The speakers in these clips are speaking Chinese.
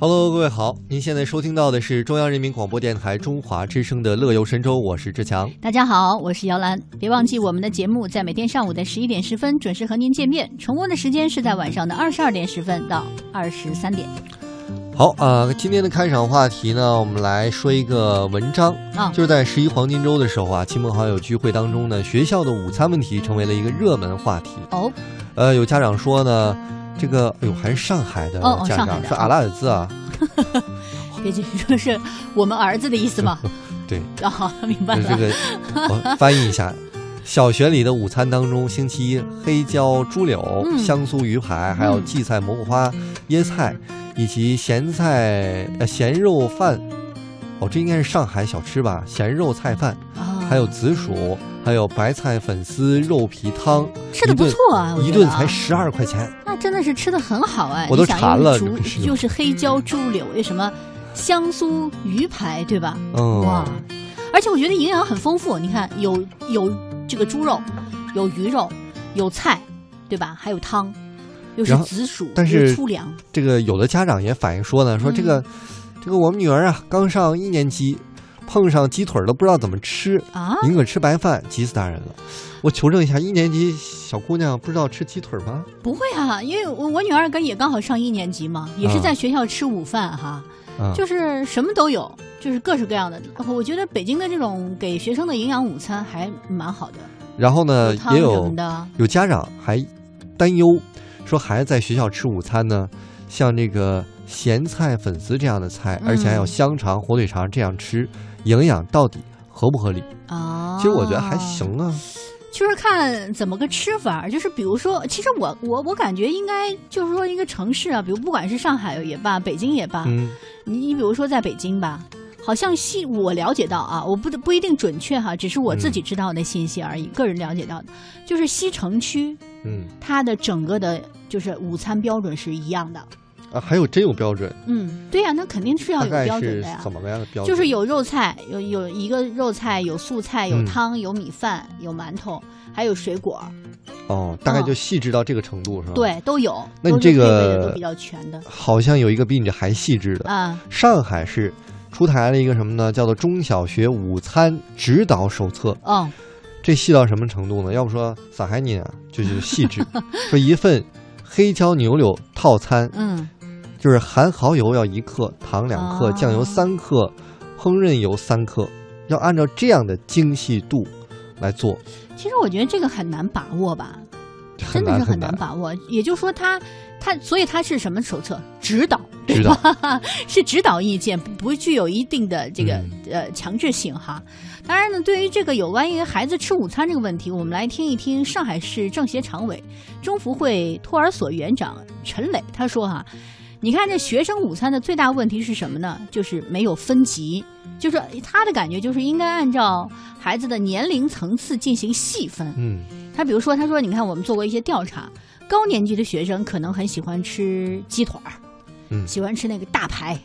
Hello，各位好，您现在收听到的是中央人民广播电台中华之声的《乐游神州》，我是志强。大家好，我是姚兰。别忘记我们的节目在每天上午的十一点十分准时和您见面，重温的时间是在晚上的二十二点十分到二十三点。好啊、呃今天的开场话题呢，我们来说一个文章啊就是在十一黄金周的时候啊，亲朋好友聚会当中呢，学校的午餐问题成为了一个热门话题。哦，呃，有家长说呢，这个哎呦，还是上海的哦哦家上海的长说阿拉尔兹啊，别记说是我们儿子的意思吗？对，啊，明白了。这个我翻译一下。小学里的午餐当中，星期一黑椒猪柳、嗯香酥鱼排，还有嗯荠菜蘑菇花、椰菜，以及咸菜呃咸肉饭。哦，这应该是上海小吃吧？咸肉菜饭，啊，还有紫薯，还有白菜粉丝肉皮汤，吃的不错啊，我一觉得啊顿才十二块钱。那真的是吃的很好哎，我都馋了又是黑椒猪柳，又什么香酥鱼排，对吧？嗯，哇，而且我觉得营养很丰富。你看，有有这个猪肉，有鱼肉，有菜，对吧？还有汤，又是紫薯，但是粗粮。这个有的家长也反映说呢，说这个、嗯这个我们女儿啊刚上一年级，碰上鸡腿儿都不知道怎么吃，啊，宁可吃白饭，急死大人了。我求证一下，一年级小姑娘不知道吃鸡腿吗？不会啊，因为我我女儿跟也刚好上一年级嘛，也是啊在学校吃午饭哈，啊，就是什么都有，就是各式各样的。我觉得北京的这种给学生的营养午餐还蛮好的，然后呢也有。有家长还担忧说，孩子在学校吃午餐呢，像这个咸菜粉丝这样的菜，而且还有嗯香肠、火腿肠这样吃，营养到底合不合理？啊，其实我觉得还。行啊。就是看怎么个吃法，就是比如说，其实我我我感觉应该就是说一个城市啊，比如不管是上海也罢，北京也罢，嗯你你比如说在北京吧，好像西我了解到啊，我不不一定准确哈，只是我自己知道的信息而已，个人了解到的，就是西城区嗯它的整个的就是午餐标准是一样的。啊，还有真有标准，嗯，对呀、那肯定是要有标准的呀。怎么样的标准？就是有肉菜，有有一个肉菜，有素菜，有嗯汤，有米饭，有馒头，还有水果，哦，大概嗯就细致到这个程度是吧？，对，都有。那你这个都比较全的好像有一个比你这还细致的，啊。上海市出台了一个什么呢？叫做《中小学午餐指导手册》。嗯，这细到什么程度呢？要不说撒海你啊，就是细致。说一份黑椒牛柳套餐，嗯，就是含蚝油要一克，糖两克，哦酱油三克，烹饪油三克，要按照这样的精细度来做，其实我觉得这个很难把握吧，真的是很难。把握。也就是说它，它所以它是什么手册？指导，指导 是指导意见，不不具有一定的这个、嗯呃强制性哈。当然呢，对于这个有关于孩子吃午餐这个问题，我们来听一听上海市政协常委、中福会托儿所园长陈磊他说哈。你看，这学生午餐的最大问题是什么呢？就是没有分级，就是他的感觉就是应该按照孩子的年龄层次进行细分。嗯他比如说，他说，你看我们做过一些调查，高年级的学生可能很喜欢吃鸡腿儿，嗯喜欢吃那个大排，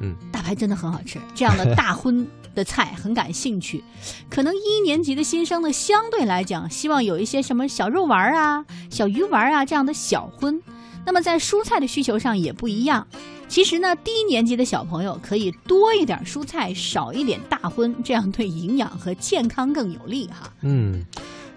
嗯，大排真的很好吃，这样的大荤的菜很感兴趣。可能一年级的新生呢，相对来讲，希望有一些什么小肉丸啊、小鱼丸啊这样的小荤。那么在蔬菜的需求上也不一样。其实呢，低年级的小朋友可以多一点蔬菜，少一点大荤，这样对营养和健康更有利哈。嗯。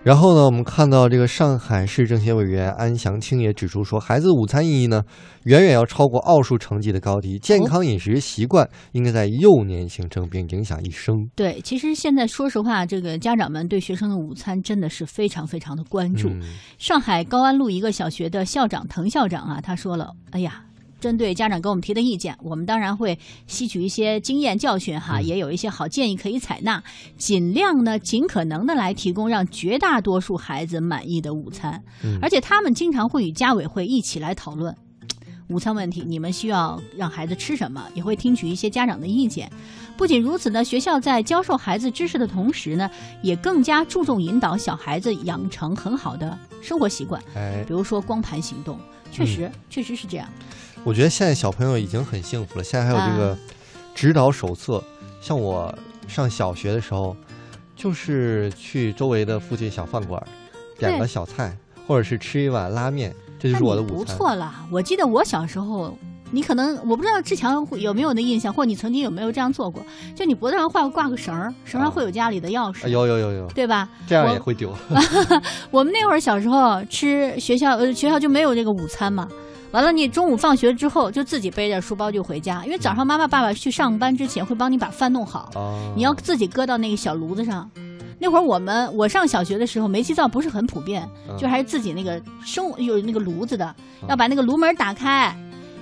然后呢，我们看到这个上海市政协委员安祥清也指出说，孩子午餐意义呢，远远要超过奥数成绩的高低。健康饮食习惯应该在幼年形成，并影响一生。对，其实现在说实话，这个家长们对学生的午餐真的是非常非常的关注。嗯上海高安路一个小学的校长滕校长啊，他说了：“哎呀，针对家长给我们提的意见，我们当然会吸取一些经验教训哈，嗯也有一些好建议可以采纳，尽量呢尽可能的来提供让绝大多数孩子满意的午餐。嗯而且他们经常会与家委会一起来讨论。”午餐问题，你们需要让孩子吃什么，也会听取一些家长的意见。不仅如此呢，学校在教授孩子知识的同时呢，也更加注重引导小孩子养成很好的生活习惯，哎，比如说光盘行动。确实，确实是这样。我觉得现在小朋友已经很幸福了，现在还有这啊个指导手册。像我上小学的时候，就是去周围的附近小饭馆，点对个小菜，或者是吃一碗拉面，这就是我的午餐。不错了。我记得我小时候你可能我不知道志强会有没有那印象，或你曾经有没有这样做过？就你脖子上挂挂个绳儿，绳上会有家里的钥匙，啊有有有有，对吧？这样也会丢。我们那会儿小时候吃学校呃学校就没有这个午餐嘛，完了你中午放学之后就自己背着书包就回家，因为早上妈妈爸爸去上班之前会帮你把饭弄好，啊，你要自己搁到那个小炉子上。那会儿我们我上小学的时候，煤气灶不是很普遍，嗯就还是自己那个生有那个炉子的，嗯要把那个炉门打开，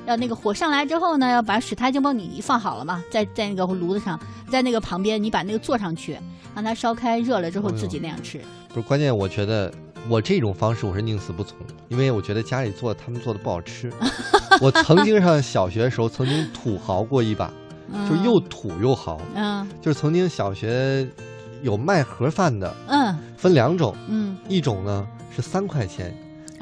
要那个火上来之后呢，要把水苔就帮你放好了嘛，在在那个炉子上，在那个旁边你把那个坐上去，让它烧开热了之后自己那样吃。不是关键，我觉得我这种方式我是宁死不从，因为我觉得家里做他们做的不好吃。我曾经上小学的时候，曾经土豪过一把，就嗯又土又豪，嗯就是曾经小学有卖盒饭的，嗯分两种，嗯，一种呢是三块钱，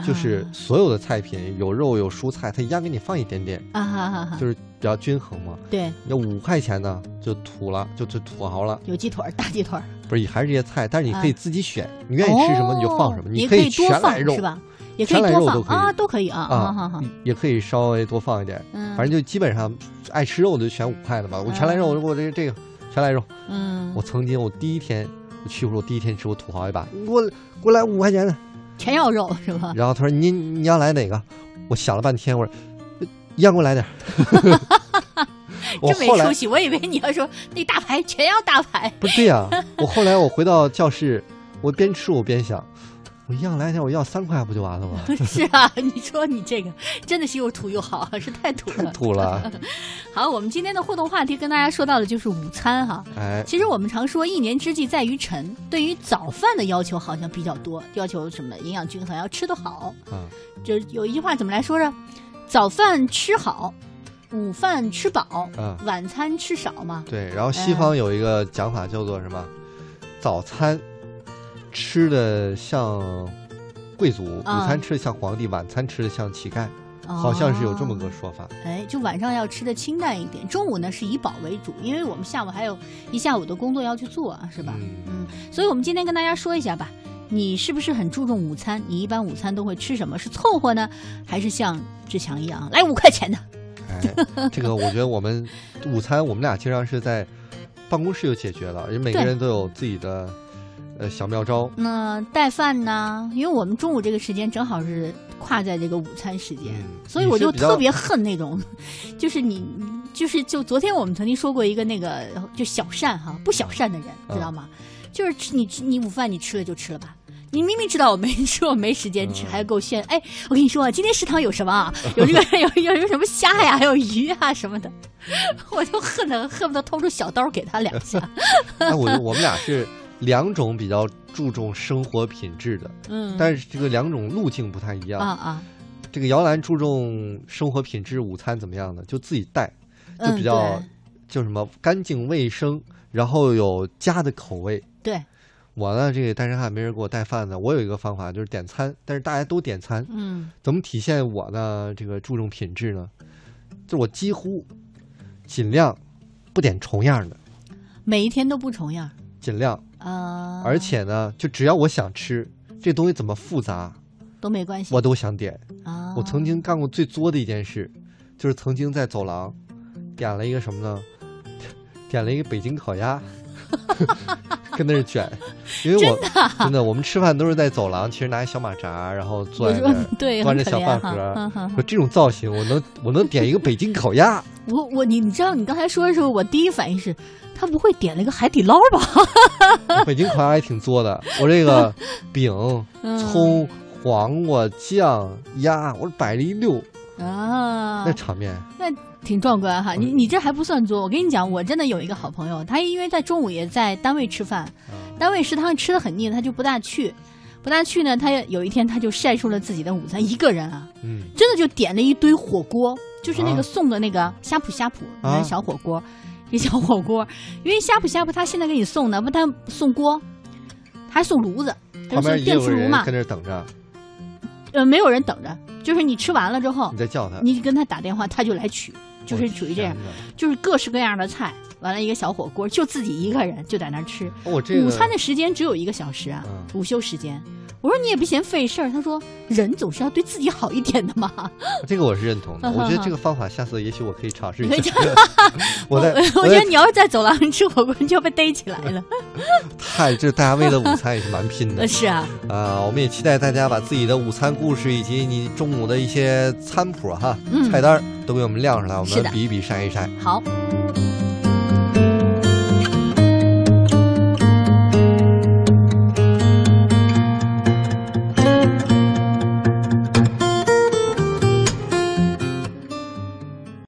就是啊所有的菜品有肉有蔬菜，它一样给你放一点点，啊哈哈哈，就是比较均衡嘛。对，要五块钱呢，就土了，就就土豪了，有鸡腿儿大鸡腿儿，不是还是这些菜，但是你可以啊自己选，你愿意吃什么你就放什么，哦你可以全来肉是吧？也可以全来多肉都可以放啊，都可以啊，啊好好，也可以稍微多放一点，嗯，反正就基本上爱吃肉的就选五块的吧。我全来肉，嗯我这这个全来肉。嗯，我曾经我第一天我去的时候，我第一天吃我土豪一把，给我给我来五块钱的。全要肉是吧？然后他说你你要来哪个？我想了半天，我说一样给我来点儿。我后来真没出息，我以为你要说那大排全要大排，不对呀、我后来我回到教室，我边吃我边想，我一样来点，我要三块不就完了吗？是啊，你说你这个真的是又土又好，是太土太了。土了，好，我们今天的互动话题跟大家说到的就是午餐哈。哎，其实我们常说一年之计在于晨，对于早饭的要求好像比较多，要求什么营养均衡，要吃得好。嗯，就有一句话怎么来说着？早饭吃好，午饭吃饱，嗯晚餐吃少嘛。对。然后西方有一个讲法叫做什么？早餐吃的像贵族，午啊餐吃的像皇帝，晚餐吃的像乞丐，好像是有这么个哦说法。哎，就晚上要吃的清淡一点，中午呢是以饱为主，因为我们下午还有一下午的工作要去做啊，是吧？嗯嗯，所以我们今天跟大家说一下吧，你是不是很注重午餐？你一般午餐都会吃什么？是凑合呢，还是像志强一样来五块钱的？哎，这个我觉得我们午餐我们俩经常是在办公室就解决了，因为每个人都有自己的呃小妙招。那带饭呢？因为我们中午这个时间正好是跨在这个午餐时间，嗯所以我就特别恨那种，就是你，就是就昨天我们曾经说过一个那个就小善哈，不小善的人，嗯知道吗？就是吃你你午饭你吃了就吃了吧。你明明知道我没吃，我没时间吃，嗯还给我炫！哎，我跟你说，今天食堂有什么啊？有这个 有有有什么虾呀，还有鱼啊什么的，我就恨得恨不得掏出小刀给他两下。哎，我我们俩是两种比较注重生活品质的，嗯，但是这个两种路径不太一样。啊啊，这个摇篮注重生活品质，午餐怎么样呢？就自己带，就嗯比较、对就什么干净卫生，然后有家的口味。对，我呢，这个单身汉没人给我带饭呢。我有一个方法，就是点餐，但是大家都点餐，嗯怎么体现我呢？这个注重品质呢？就我几乎尽量不点重样的，每一天都不重样尽量，啊，而且呢，就只要我想吃这东西怎么复杂，都没关系我都想点。啊。我曾经干过最作的一件事，就是曾经在走廊点了一个什么呢？点了一个北京烤鸭，跟那儿卷，因为我真的我们吃饭都是在走廊，其实拿一小马扎，然后坐那儿。对端着小饭盒说这种造型，我能我能点一个北京烤鸭，我我你你知道你刚才说的时候，我第一反应是，他不会点了一个海底捞吧？北京烤鸭也挺作的。我这个饼、嗯葱、黄瓜、酱、鸭，我摆了一溜，啊那，场面那，挺壮观哈。嗯你你这还不算作，我跟你讲，我真的有一个好朋友，他因为在中午也在单位吃饭，啊单位食堂吃的很腻，他就不大去。不大去呢，他有一天他就晒出了自己的午餐，一个人啊，嗯，真的就点了一堆火锅，就是那啊个送的那个呷哺呷哺，啊那小火锅，一小火锅。因为呷哺呷哺他现在给你送的不但送锅，还送炉子，电磁炉嘛跟。那等着，呃，没有人等着，就是你吃完了之后你，再叫他，你跟他打电话，他就来取，就是属于这样，就是各式各样的菜，完了一个小火锅，就自己一个人就在那儿吃。我这个午餐的时间只有一个小时啊，嗯午休时间。我说你也不嫌费事儿，他说人总是要对自己好一点的嘛。这个我是认同的，嗯 我觉得嗯这个方法下次也许我可以尝试一下。我在我我觉得你要是在走廊上吃火锅，你就要被逮起来了。太这大家为了午餐也是蛮拼的呃，是啊，啊！我们也期待大家把自己的午餐故事以及你中午的一些餐谱哈、嗯菜单都给我们亮出来，我们比一比筛一筛。好。